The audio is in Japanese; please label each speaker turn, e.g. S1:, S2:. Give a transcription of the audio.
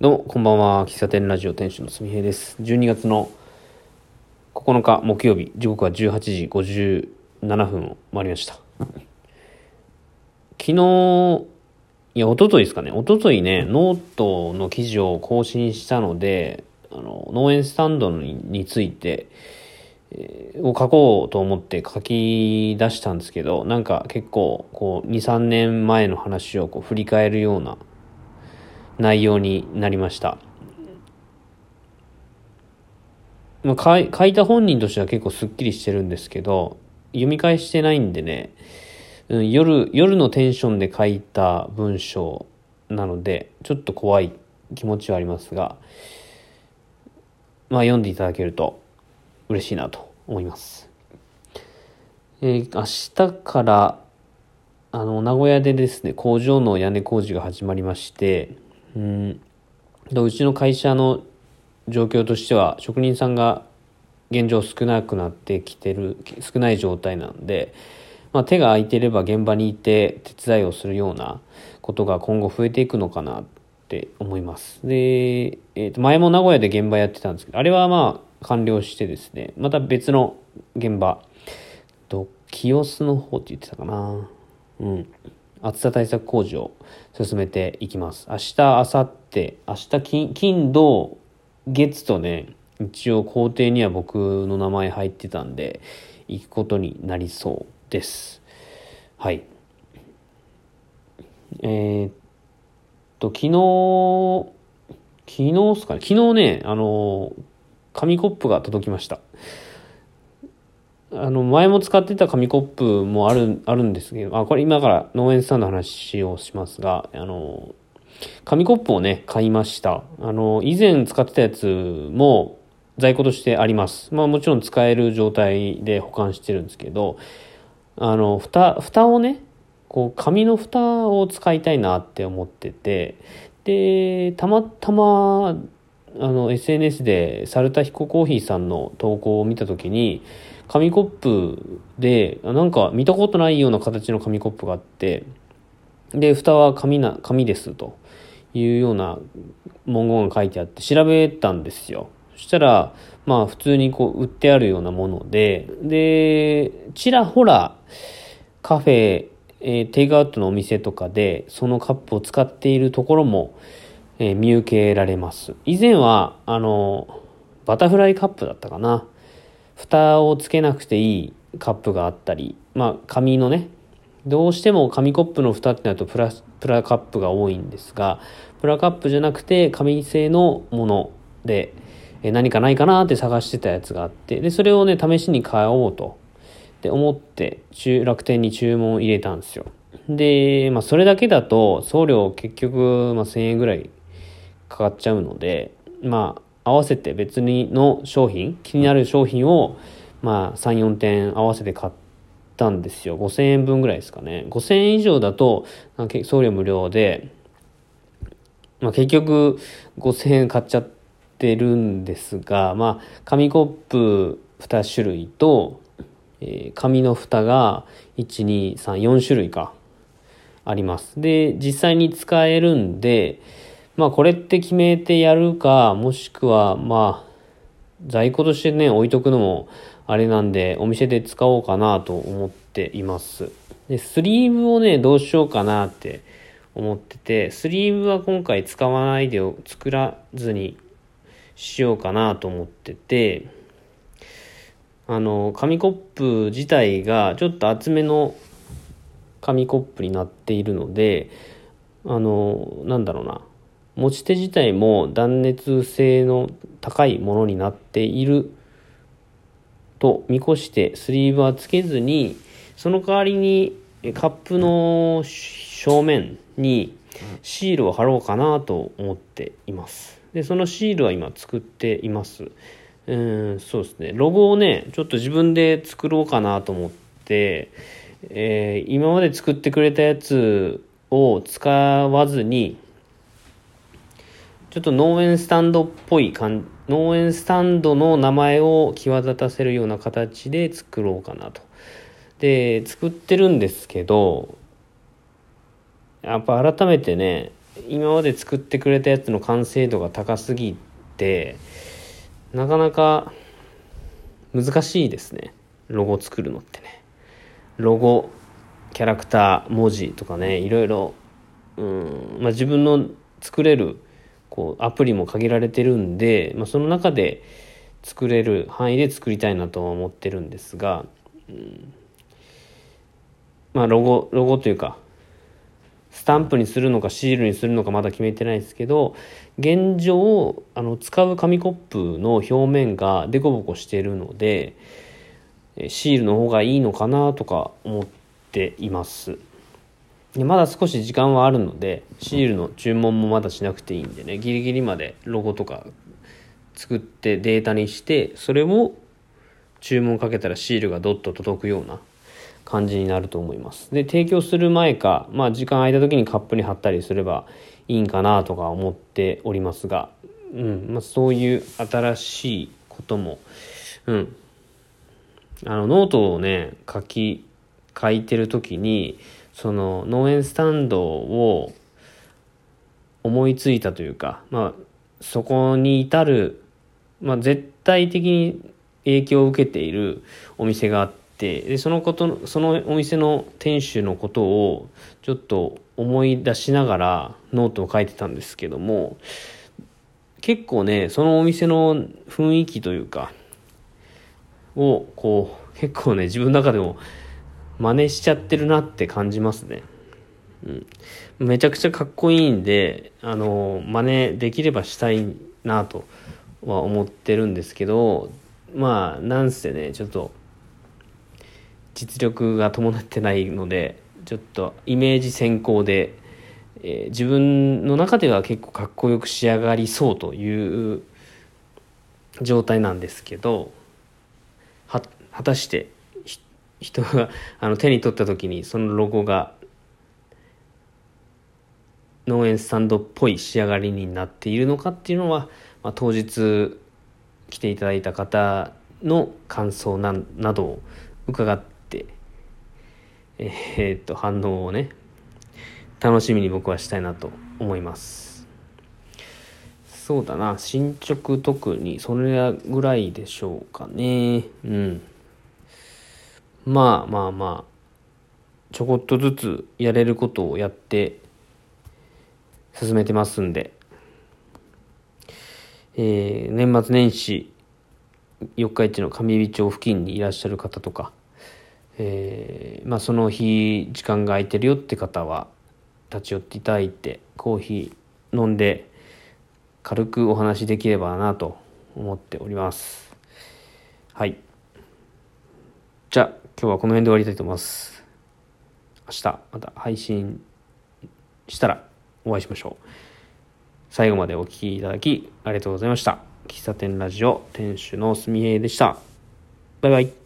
S1: どうも、こんばんは。喫茶店ラジオ店主のすみへいです。12月の9日木曜日、時刻は18時57分を回りました。昨日、いや、一昨日ですかね。一昨日ね、ノートの記事を更新したので、あの、農園スタンドについて、えーを書こうと思って書き出したんですけど、なんか結構、こう、2、3年前の話をこう振り返るような内容になりました。まあ、書いた本人としては結構すっきりしてるんですけど、読み返してないんでね、うん、夜、夜のテンションで書いた文章なので、ちょっと怖い気持ちはありますが、まあ読んでいただけると嬉しいなと思います。えー明日から、あの、名古屋でですね、工場の屋根工事が始まりまして、うん、でうちの会社の状況としては、職人さんが現状少なくなってきてる、少ない状態なんで、まあ、手が空いてれば現場にいて手伝いをするようなことが今後増えていくのかなって思います。で、えーと前も名古屋で現場やってたんですけど、あれはまあ完了してですね、また別の現場、と清須の方って言ってたかな。うん。暑さ対策工事を進めていきます。明日、明後日、明日金、金、土、月とね、一応工程には僕の名前入ってたんで、行くことになりそうです。はい。えーっと、昨日、昨日っすかね、昨日ね、あの、紙コップが届きました。あの、前も使ってた紙コップもある、あるんですけど、あ、これ今から農園スタンドの話をしますが、あの、紙コップをね、買いました。あの、以前使ってたやつも在庫としてあります。まあもちろん使える状態で保管してるんですけど、あの、蓋、蓋をね、こう、紙の蓋を使いたいなって思ってて、で、たまたま、あの、SNS で、サルタヒココーヒーさんの投稿を見たときに、紙コップで、なんか見たことないような形の紙コップがあって、で、蓋は紙な、紙ですというような文言が書いてあって調べたんですよ。そしたら、まあ普通にこう売ってあるようなもので、で、ちらほらカフェ、えーテイクアウトのお店とかでそのカップを使っているところも、えー見受けられます。以前は、あの、バタフライカップだったかな。蓋をつけなくていいカップがあったり、まあ紙のね、どうしても紙コップの蓋ってなるとプラプラカップが多いんですが、プラカップじゃなくて紙製のもので、え何かないかなって探してたやつがあって、で、それをね、試しに買おうと、って思って、中楽天に注文を入れたんですよ。で、まあそれだけだと送料結局、まあ1000円ぐらいかかっちゃうので、まあ合わせて別にの商品、気になる商品を、まあ3、4点合わせて買ったんですよ。5000円分ぐらいですかね。5000円以上だと、送料無料で、まあ結局5000円買っちゃってるんですが、まあ紙コップ2種類と、えー紙の蓋が1、2、3、4種類か。あります。で、実際に使えるんで、まあこれって決めてやるか、もしくはまあ在庫としてね、置いとくのもあれなんで、お店で使おうかなと思っています。で、スリーブをね、どうしようかなって思ってて、スリーブは今回使わないで作らずにしようかなと思ってて、あの、紙コップ自体がちょっと厚めの紙コップになっているので、あの、なんだろうな。持ち手自体も断熱性の高いものになっていると見越してスリーブはつけずに、その代わりにカップの正面にシールを貼ろうかなと思っています。で、そのシールは今作っています。うん、そうですね。ロゴをね、ちょっと自分で作ろうかなと思って、えー今まで作ってくれたやつを使わずに、ちょっと農園スタンドっぽい感農園スタンドの名前を際立たせるような形で作ろうかなと。で、作ってるんですけど、やっぱ改めてね、今まで作ってくれたやつの完成度が高すぎてなかなか難しいですねロゴ作るのってねロゴキャラクター文字とかねいろいろうん、まあ、自分の作れるこうアプリも限られてるんで、まあ、その中で作れる範囲で作りたいなとは思ってるんですが、うん、まあロゴロゴというかスタンプにするのかシールにするのかまだ決めてないですけど現状あの使う紙コップの表面がデコボコしてるのでシールの方がいいのかなとか思っています。でまだ少し時間はあるのでシールの注文もまだしなくていいんでねギリギリまでロゴとか作ってデータにしてそれを注文かけたらシールがドッと届くような感じになると思います。で、提供する前か、まあ時間空いた時にカップに貼ったりすればいいんかなとか思っておりますが、うん、まあそういう新しいことも、うん。あの、ノートをね、書き、書いてる時に、その農園スタンドを思いついたというか、まあ、そこに至る、まあ、絶対的に影響を受けているお店があって、で、そのこと、そのお店の店主のことをちょっと思い出しながらノートを書いてたんですけども、結構ね、そのお店の雰囲気というか、を、こう、結構ね、自分の中でも真似しちゃってるなって感じますね。うん。めちゃくちゃかっこいいんで、あの、真似できればしたいなとは思ってるんですけど、まあ、なんせね、ちょっと、実力が伴ってないので、ちょっとイメージ先行で、えー、自分の中では結構かっこよく仕上がりそうという状態なんですけど、果たして人があの手に取った時にそのロゴが農園スタンドっぽい仕上がりになっているのかっていうのは、まあ、当日来ていただいた方の感想ななどを伺ってえー、っと反応をね楽しみに僕はしたいなと思います。そうだな進捗特にそれぐらいでしょうかね。うん。まあまあまあ、ちょこっとずつやれることをやって進めてますんで、えー、年末年始四日市の上美町付近にいらっしゃる方とか、えー、まあその日時間が空いてるよって方は立ち寄っていただいてコーヒー飲んで軽くお話できればなと思っております。はい。じゃあ今日はこの辺で終わりたいと思います。明日また配信したらお会いしましょう。最後までお聴きいただきありがとうございました。喫茶店ラジオ店主のすみえいでした。バイバイ。